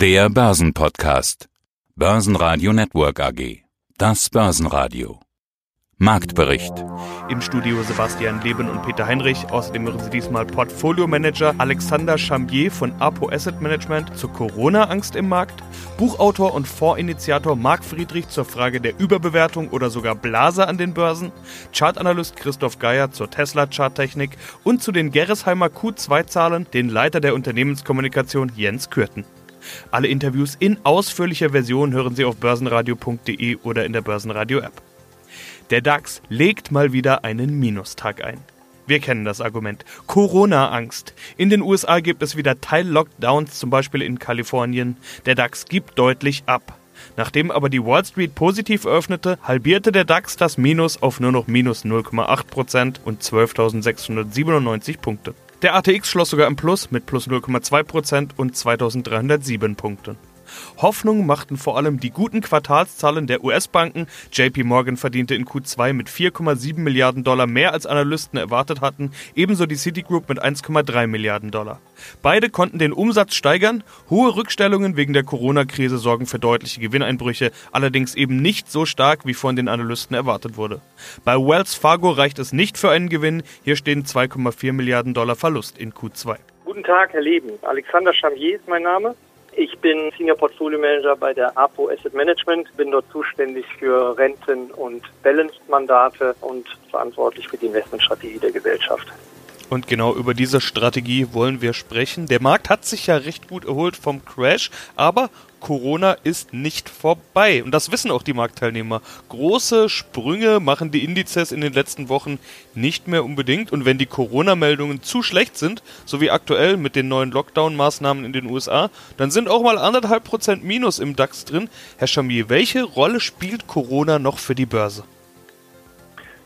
Der Börsenpodcast. Börsenradio Network AG. Das Börsenradio. Marktbericht. Im Studio Sebastian Leben und Peter Heinrich. Außerdem hören Sie diesmal Portfolio-Manager Alexander Chambier von Apo Asset Management zur Corona-Angst im Markt, Buchautor und Fondsinitiator Marc Friedrich zur Frage der Überbewertung oder sogar Blase an den Börsen, Chartanalyst Christoph Geier zur Tesla-Charttechnik und zu den Gerresheimer Q2-Zahlen den Leiter der Unternehmenskommunikation Jens Kürten. Alle Interviews in ausführlicher Version hören Sie auf börsenradio.de oder in der Börsenradio-App. Der DAX legt mal wieder einen Minustag ein. Wir kennen das Argument. Corona-Angst. In den USA gibt es wieder Teil-Lockdowns, zum Beispiel in Kalifornien. Der DAX gibt deutlich ab. Nachdem aber die Wall Street positiv öffnete, halbierte der DAX das Minus auf nur noch minus 0,8% und 12.697 Punkte. Der ATX schloss sogar im Plus mit plus 0,2% und 2307 Punkten. Hoffnung machten vor allem die guten Quartalszahlen der US-Banken. JP Morgan verdiente in Q2 mit 4,7 Milliarden Dollar mehr als Analysten erwartet hatten, ebenso die Citigroup mit 1,3 Milliarden Dollar. Beide konnten den Umsatz steigern. Hohe Rückstellungen wegen der Corona-Krise sorgen für deutliche Gewinneinbrüche, allerdings eben nicht so stark, wie von den Analysten erwartet wurde. Bei Wells Fargo reicht es nicht für einen Gewinn. Hier stehen 2,4 Milliarden Dollar Verlust in Q2. Guten Tag, Herr Leben. Alexander Chamier ist mein Name. Ich bin Senior Portfolio Manager bei der APO Asset Management, bin dort zuständig für Renten- und Balanced-Mandate und verantwortlich für die Investmentstrategie der Gesellschaft. Und genau über diese Strategie wollen wir sprechen. Der Markt hat sich ja recht gut erholt vom Crash, aber Corona ist nicht vorbei. Und das wissen auch die Marktteilnehmer. Große Sprünge machen die Indizes in den letzten Wochen nicht mehr unbedingt. Und wenn die Corona-Meldungen zu schlecht sind, so wie aktuell mit den neuen Lockdown-Maßnahmen in den USA, dann sind auch mal anderthalb Prozent Minus im DAX drin. Herr Chamier, welche Rolle spielt Corona noch für die Börse?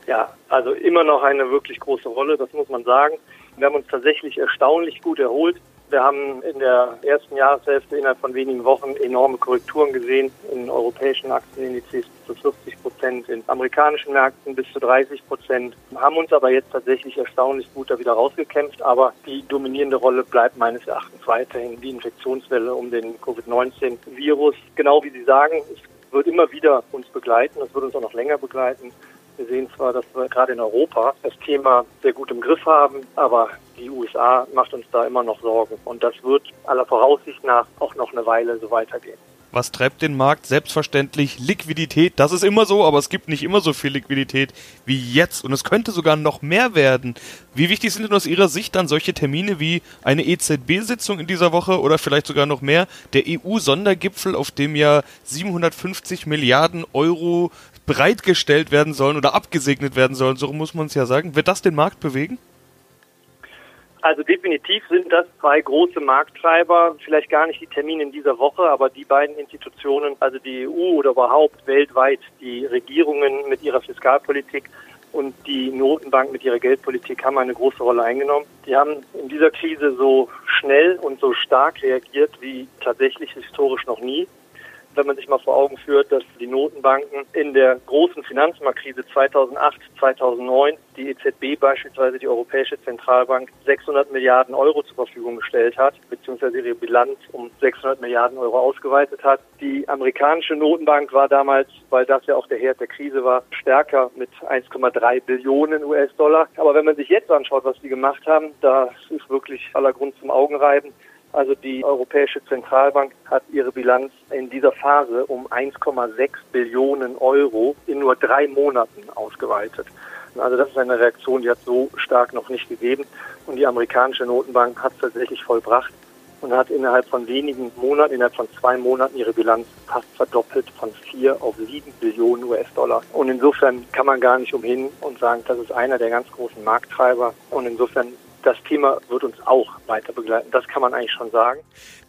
Ja, also immer noch eine wirklich große Rolle, das muss man sagen. Wir haben uns tatsächlich erstaunlich gut erholt. Wir haben in der ersten Jahreshälfte innerhalb von wenigen Wochen enorme Korrekturen gesehen in europäischen Aktienindizes bis zu 40 Prozent, in amerikanischen Märkten bis zu 30 Prozent, haben uns aber jetzt tatsächlich erstaunlich gut da wieder rausgekämpft. Aber die dominierende Rolle bleibt meines Erachtens weiterhin die Infektionswelle um den Covid-19-Virus. Genau wie Sie sagen, es wird immer wieder uns begleiten, es wird uns auch noch länger begleiten. Wir sehen zwar, dass wir gerade in Europa das Thema sehr gut im Griff haben, aber die USA macht uns da immer noch Sorgen. Und das wird aller Voraussicht nach auch noch eine Weile so weitergehen. Was treibt den Markt? Selbstverständlich Liquidität. Das ist immer so, aber es gibt nicht immer so viel Liquidität wie jetzt. Und es könnte sogar noch mehr werden. Wie wichtig sind denn aus Ihrer Sicht dann solche Termine wie eine EZB-Sitzung in dieser Woche oder vielleicht sogar noch mehr? Der EU-Sondergipfel, auf dem ja 750 Milliarden Euro bereitgestellt werden sollen oder abgesegnet werden sollen, so muss man es ja sagen. Wird das den Markt bewegen? Also definitiv sind das zwei große Markttreiber, vielleicht gar nicht die Termine in dieser Woche, aber die beiden Institutionen, also die EU oder überhaupt weltweit, die Regierungen mit ihrer Fiskalpolitik und die Notenbank mit ihrer Geldpolitik haben eine große Rolle eingenommen. Die haben in dieser Krise so schnell und so stark reagiert wie tatsächlich historisch noch nie wenn man sich mal vor Augen führt, dass die Notenbanken in der großen Finanzmarktkrise 2008, 2009 die EZB beispielsweise die Europäische Zentralbank 600 Milliarden Euro zur Verfügung gestellt hat, beziehungsweise ihre Bilanz um 600 Milliarden Euro ausgeweitet hat. Die amerikanische Notenbank war damals, weil das ja auch der Herd der Krise war, stärker mit 1,3 Billionen US-Dollar. Aber wenn man sich jetzt anschaut, was sie gemacht haben, da ist wirklich aller Grund zum Augenreiben. Also die Europäische Zentralbank hat ihre Bilanz in dieser Phase um 1,6 Billionen Euro in nur drei Monaten ausgeweitet. Also das ist eine Reaktion, die hat so stark noch nicht gegeben. Und die amerikanische Notenbank hat es tatsächlich vollbracht und hat innerhalb von wenigen Monaten, innerhalb von zwei Monaten ihre Bilanz fast verdoppelt von vier auf sieben Billionen US-Dollar. Und insofern kann man gar nicht umhin und sagen, das ist einer der ganz großen Markttreiber. Und insofern das Thema wird uns auch weiter begleiten. Das kann man eigentlich schon sagen.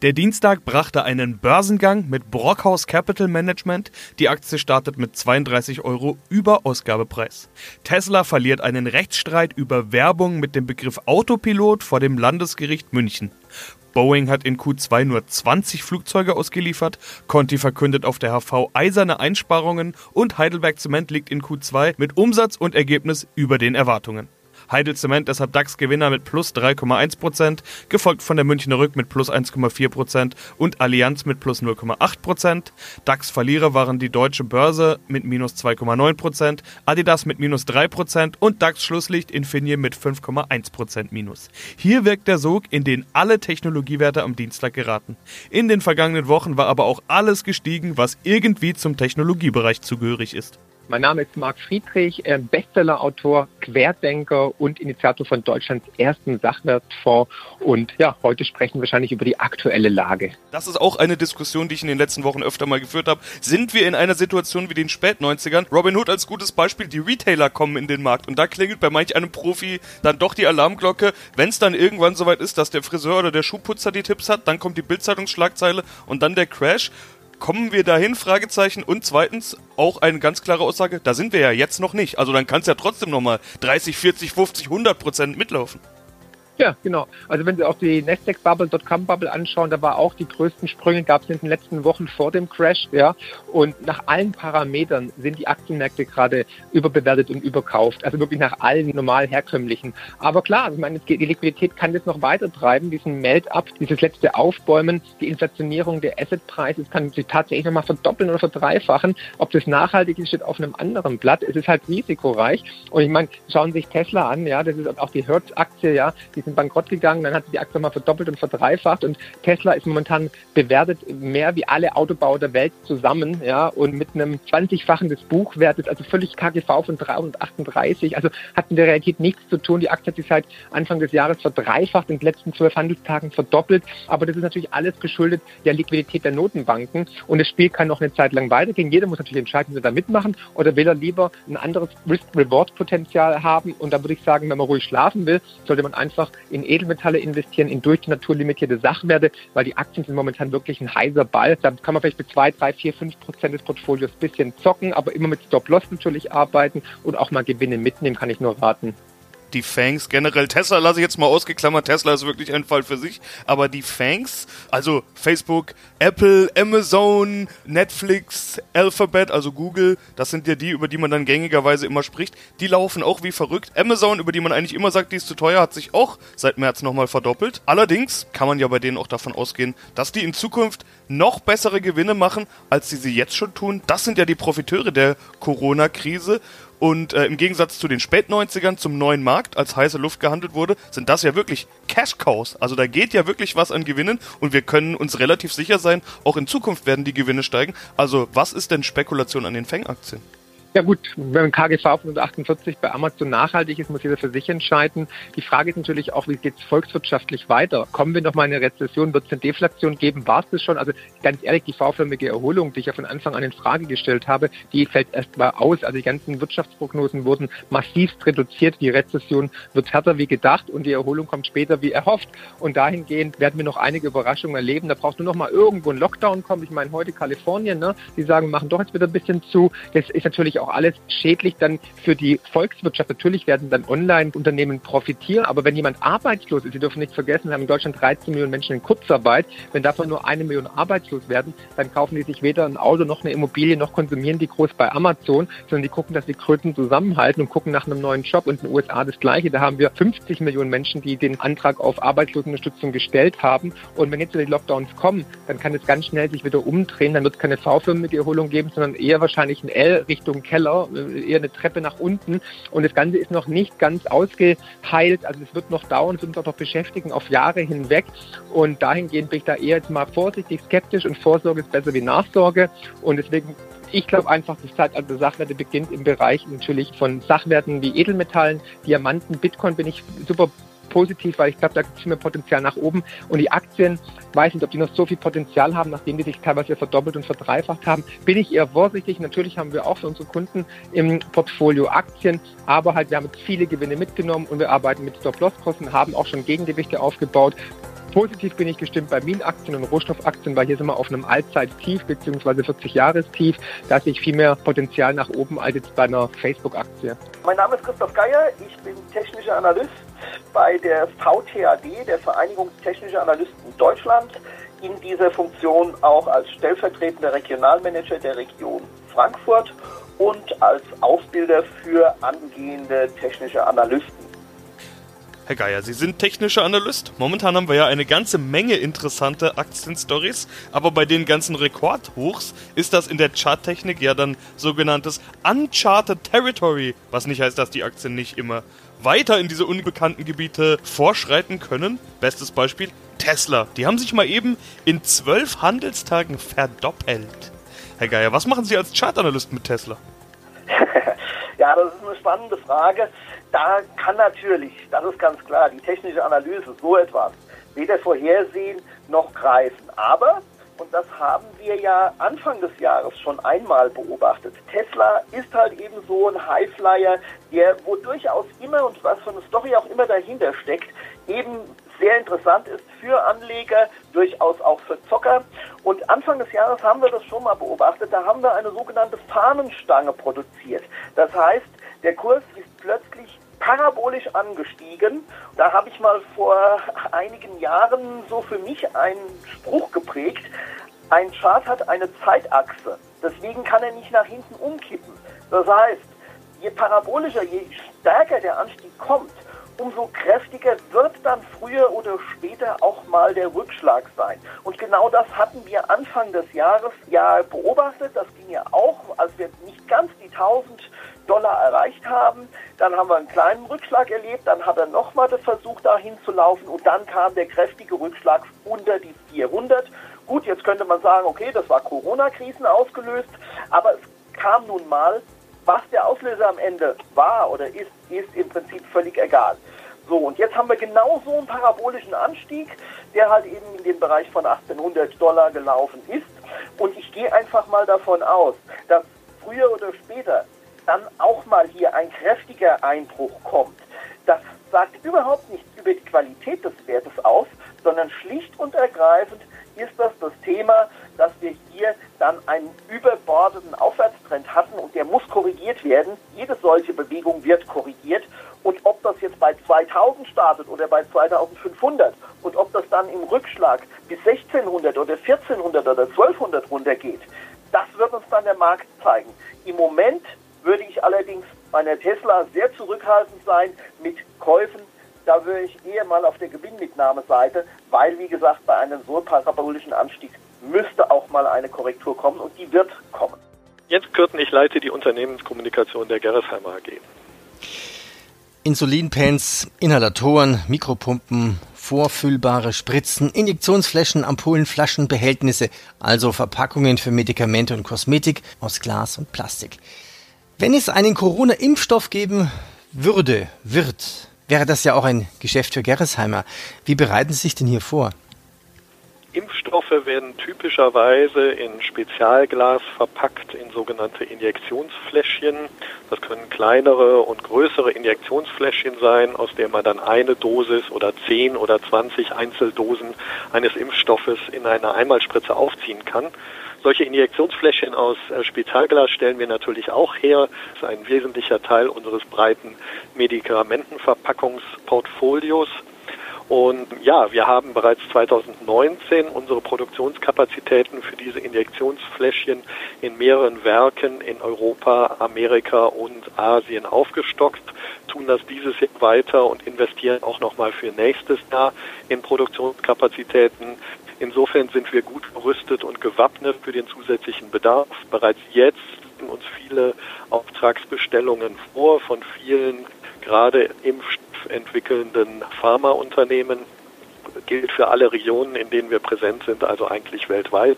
Der Dienstag brachte einen Börsengang mit Brockhaus Capital Management. Die Aktie startet mit 32 Euro über Ausgabepreis. Tesla verliert einen Rechtsstreit über Werbung mit dem Begriff Autopilot vor dem Landesgericht München. Boeing hat in Q2 nur 20 Flugzeuge ausgeliefert, Conti verkündet auf der HV eiserne Einsparungen und Heidelberg Zement liegt in Q2 mit Umsatz und Ergebnis über den Erwartungen. Heidel Zement deshalb DAX-Gewinner mit plus 3,1%, gefolgt von der Münchner Rück mit plus 1,4% und Allianz mit plus 0,8%. DAX-Verlierer waren die Deutsche Börse mit minus 2,9%, Adidas mit minus 3% und DAX-Schlusslicht Infineon mit 5,1% minus. Hier wirkt der Sog, in den alle Technologiewerte am Dienstag geraten. In den vergangenen Wochen war aber auch alles gestiegen, was irgendwie zum Technologiebereich zugehörig ist. Mein Name ist Marc Friedrich, äh, Bestsellerautor, Querdenker und Initiator von Deutschlands ersten Sachwertfonds. Und ja, heute sprechen wir wahrscheinlich über die aktuelle Lage. Das ist auch eine Diskussion, die ich in den letzten Wochen öfter mal geführt habe. Sind wir in einer Situation wie den Spät-90ern? Robin Hood als gutes Beispiel, die Retailer kommen in den Markt und da klingelt bei manch einem Profi dann doch die Alarmglocke. Wenn es dann irgendwann soweit ist, dass der Friseur oder der Schuhputzer die Tipps hat, dann kommt die Bildzeitungsschlagzeile und dann der Crash. Kommen wir dahin? Fragezeichen. Und zweitens auch eine ganz klare Aussage, da sind wir ja jetzt noch nicht. Also dann kann es ja trotzdem nochmal 30, 40, 50, 100 Prozent mitlaufen. Ja, genau. Also wenn Sie auch die Nasdaq-Bubble, Dotcom-Bubble anschauen, da war auch die größten Sprünge, gab es in den letzten Wochen vor dem Crash. Ja. Und nach allen Parametern sind die Aktienmärkte gerade überbewertet und überkauft. Also wirklich nach allen normal herkömmlichen. Aber klar, ich meine, die Liquidität kann jetzt noch weiter treiben, diesen Melt-up, dieses letzte Aufbäumen, die Inflationierung der Assetpreise, das kann sich tatsächlich nochmal verdoppeln oder verdreifachen. Ob das nachhaltig ist, steht auf einem anderen Blatt. Es ist halt risikoreich. Und ich meine, schauen Sie sich Tesla an, ja, das ist auch die Hertz-Aktie, ja, die sind bankrott gegangen, dann hat sich die Aktie mal verdoppelt und verdreifacht. Und Tesla ist momentan bewertet mehr wie alle Autobauer der Welt zusammen, ja, und mit einem 20-fachen des Buchwertes, also völlig KGV von 338, also hat in der Realität nichts zu tun. Die Aktie hat sich seit Anfang des Jahres verdreifacht, in den letzten zwölf Handelstagen verdoppelt, aber das ist natürlich alles geschuldet der Liquidität der Notenbanken. Und das Spiel kann noch eine Zeit lang weitergehen. Jeder muss natürlich entscheiden, will er da mitmachen. Oder will er lieber ein anderes Risk-Reward-Potenzial haben? Und da würde ich sagen, wenn man ruhig schlafen will, sollte man einfach in Edelmetalle investieren, in durch die Natur limitierte Sachwerte, weil die Aktien sind momentan wirklich ein heißer Ball. Da kann man vielleicht mit zwei, drei, vier, fünf Prozent des Portfolios ein bisschen zocken, aber immer mit Stop-Loss natürlich arbeiten und auch mal Gewinne mitnehmen, kann ich nur raten die Fangs, generell Tesla lasse ich jetzt mal ausgeklammert, Tesla ist wirklich ein Fall für sich, aber die Fangs, also Facebook, Apple, Amazon, Netflix, Alphabet, also Google, das sind ja die, über die man dann gängigerweise immer spricht, die laufen auch wie verrückt. Amazon, über die man eigentlich immer sagt, die ist zu teuer, hat sich auch seit März nochmal verdoppelt. Allerdings kann man ja bei denen auch davon ausgehen, dass die in Zukunft noch bessere Gewinne machen, als sie sie jetzt schon tun. Das sind ja die Profiteure der Corona-Krise und äh, im Gegensatz zu den Spät-90ern zum neuen Markt, als heiße Luft gehandelt wurde, sind das ja wirklich Cash-Cows. Also da geht ja wirklich was an Gewinnen und wir können uns relativ sicher sein, auch in Zukunft werden die Gewinne steigen. Also was ist denn Spekulation an den Fang-Aktien? Ja gut, wenn KGV von 148 bei Amazon nachhaltig ist, muss jeder für sich entscheiden. Die Frage ist natürlich auch, wie geht es volkswirtschaftlich weiter? Kommen wir nochmal in eine Rezession? Wird es eine Deflation geben? War es das schon? Also ganz ehrlich, die V-förmige Erholung, die ich ja von Anfang an in Frage gestellt habe, die fällt erst mal aus. Also die ganzen Wirtschaftsprognosen wurden massivst reduziert. Die Rezession wird härter wie gedacht und die Erholung kommt später wie erhofft. Und dahingehend werden wir noch einige Überraschungen erleben. Da braucht nur noch mal irgendwo ein Lockdown kommen. Ich meine, heute Kalifornien, ne? die sagen, machen doch jetzt wieder ein bisschen zu. Das ist natürlich auch auch alles schädlich dann für die Volkswirtschaft. Natürlich werden dann Online-Unternehmen profitieren, aber wenn jemand arbeitslos ist, Sie dürfen nicht vergessen, wir haben in Deutschland 13 Millionen Menschen in Kurzarbeit, wenn davon nur eine Million arbeitslos werden, dann kaufen die sich weder ein Auto noch eine Immobilie noch konsumieren die groß bei Amazon, sondern die gucken, dass die Kröten zusammenhalten und gucken nach einem neuen Job. Und in den USA das Gleiche. Da haben wir 50 Millionen Menschen, die den Antrag auf Arbeitslosenunterstützung gestellt haben. Und wenn jetzt wieder die Lockdowns kommen, dann kann es ganz schnell sich wieder umdrehen. Dann wird es keine V-förmige Erholung geben, sondern eher wahrscheinlich ein L Richtung Keller Keller, äh, eher eine Treppe nach unten. Und das Ganze ist noch nicht ganz ausgeheilt. Also es wird noch dauern, es wird uns auch noch beschäftigen auf Jahre hinweg. Und dahingehend bin ich da eher jetzt mal vorsichtig skeptisch und Vorsorge ist besser wie Nachsorge. Und deswegen ich glaube einfach, das Zeitalter der Sachwerte beginnt im Bereich natürlich von Sachwerten wie Edelmetallen, Diamanten, Bitcoin bin ich super positiv, weil ich glaube, da gibt es mehr Potenzial nach oben. Und die Aktien, weiß nicht, ob die noch so viel Potenzial haben, nachdem die sich teilweise verdoppelt und verdreifacht haben, bin ich eher vorsichtig. Natürlich haben wir auch für unsere Kunden im Portfolio Aktien, aber halt, wir haben jetzt viele Gewinne mitgenommen und wir arbeiten mit Stop-Loss-Kosten, haben auch schon Gegengewichte aufgebaut. Positiv bin ich gestimmt bei Minenaktien und Rohstoffaktien, weil hier sind wir auf einem Allzeittief bzw. 40-Jahres-Tief. Da sehe ich viel mehr Potenzial nach oben als jetzt bei einer Facebook-Aktie. Mein Name ist Christoph Geier, ich bin technischer Analyst bei der VTAD, der Vereinigung Technischer Analysten Deutschland, in dieser Funktion auch als stellvertretender Regionalmanager der Region Frankfurt und als Ausbilder für angehende technische Analysten. Herr Geier, Sie sind technischer Analyst. Momentan haben wir ja eine ganze Menge interessante Aktienstories, aber bei den ganzen Rekordhochs ist das in der Charttechnik ja dann sogenanntes Uncharted Territory, was nicht heißt, dass die Aktien nicht immer weiter in diese unbekannten Gebiete vorschreiten können. Bestes Beispiel Tesla. Die haben sich mal eben in zwölf Handelstagen verdoppelt. Herr Geier, was machen Sie als Chartanalyst mit Tesla? ja, das ist eine spannende Frage da kann natürlich, das ist ganz klar, die technische Analyse so etwas weder vorhersehen noch greifen. Aber, und das haben wir ja Anfang des Jahres schon einmal beobachtet, Tesla ist halt eben so ein Highflyer, der wo durchaus immer und was für eine Story auch immer dahinter steckt, eben sehr interessant ist für Anleger, durchaus auch für Zocker. Und Anfang des Jahres haben wir das schon mal beobachtet. Da haben wir eine sogenannte Fahnenstange produziert. Das heißt, der Kurs ist plötzlich parabolisch angestiegen. Da habe ich mal vor einigen Jahren so für mich einen Spruch geprägt. Ein Chart hat eine Zeitachse. Deswegen kann er nicht nach hinten umkippen. Das heißt, je parabolischer, je stärker der Anstieg kommt, umso kräftiger wird dann früher oder später auch mal der Rückschlag sein. Und genau das hatten wir Anfang des Jahres ja beobachtet. Das ging ja auch, als wir nicht ganz die 1000 Dollar erreicht haben. Dann haben wir einen kleinen Rückschlag erlebt, dann hat er nochmal versucht, dahin zu laufen und dann kam der kräftige Rückschlag unter die 400. Gut, jetzt könnte man sagen, okay, das war Corona-Krisen ausgelöst, aber es kam nun mal, was der Auslöser am Ende war oder ist, ist im Prinzip völlig egal. So, und jetzt haben wir genau so einen parabolischen Anstieg, der halt eben in den Bereich von 1800 Dollar gelaufen ist. Und ich gehe einfach mal davon aus, dass früher oder später dann auch mal hier ein kräftiger Einbruch kommt, das sagt überhaupt nichts über die Qualität des Wertes aus, sondern schlicht und ergreifend ist das das Thema, dass wir hier dann einen überbordeten Aufwärtstrend hatten und der muss korrigiert werden. Jede solche Bewegung wird korrigiert und ob das jetzt bei 2000 startet oder bei 2500 und ob das dann im Rückschlag bis 1600 oder 1400 oder 1200 runtergeht, das wird uns dann der Markt zeigen. Im Moment würde ich allerdings bei der Tesla sehr zurückhaltend sein mit Käufen. Da würde ich eher mal auf der Gewinnmitnahmeseite, weil, wie gesagt, bei einem so parabolischen Anstieg müsste auch mal eine Korrektur kommen und die wird kommen. Jens Kürten, ich leite die Unternehmenskommunikation der Gerresheimer AG. Insulinpens, Inhalatoren, Mikropumpen, vorfüllbare Spritzen, Injektionsflächen, Ampullen, Flaschen, Behältnisse, also Verpackungen für Medikamente und Kosmetik aus Glas und Plastik. Wenn es einen Corona-Impfstoff geben würde, wird, wäre das ja auch ein Geschäft für Gerresheimer. Wie bereiten Sie sich denn hier vor? Impfstoffe werden typischerweise in Spezialglas verpackt in sogenannte Injektionsfläschchen. Das können kleinere und größere Injektionsfläschchen sein, aus der man dann eine Dosis oder zehn oder zwanzig Einzeldosen eines Impfstoffes in eine Einmalspritze aufziehen kann. Solche Injektionsfläschchen aus äh, Spezialglas stellen wir natürlich auch her. Das ist ein wesentlicher Teil unseres breiten Medikamentenverpackungsportfolios. Und ja, wir haben bereits 2019 unsere Produktionskapazitäten für diese Injektionsfläschchen in mehreren Werken in Europa, Amerika und Asien aufgestockt, tun das dieses Jahr weiter und investieren auch nochmal für nächstes Jahr in Produktionskapazitäten. Insofern sind wir gut gerüstet und gewappnet für den zusätzlichen Bedarf. Bereits jetzt liegen uns viele Auftragsbestellungen vor von vielen gerade impfstoffentwickelnden Pharmaunternehmen gilt für alle Regionen, in denen wir präsent sind, also eigentlich weltweit.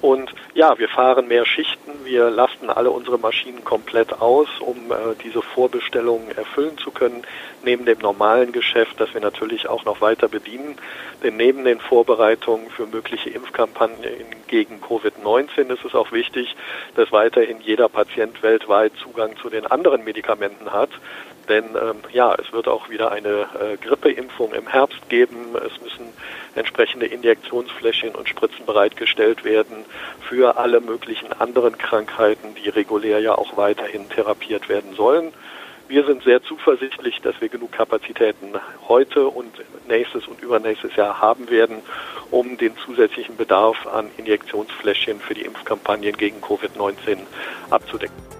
Und ja, wir fahren mehr Schichten, wir lasten alle unsere Maschinen komplett aus, um äh, diese Vorbestellungen erfüllen zu können, neben dem normalen Geschäft, das wir natürlich auch noch weiter bedienen. Denn neben den Vorbereitungen für mögliche Impfkampagnen gegen Covid-19 ist es auch wichtig, dass weiterhin jeder Patient weltweit Zugang zu den anderen Medikamenten hat. Denn ähm, ja, es wird auch wieder eine äh, Grippeimpfung im Herbst geben. Es müssen entsprechende Injektionsfläschchen und Spritzen bereitgestellt werden für alle möglichen anderen Krankheiten, die regulär ja auch weiterhin therapiert werden sollen. Wir sind sehr zuversichtlich, dass wir genug Kapazitäten heute und nächstes und übernächstes Jahr haben werden, um den zusätzlichen Bedarf an Injektionsfläschchen für die Impfkampagnen gegen Covid-19 abzudecken.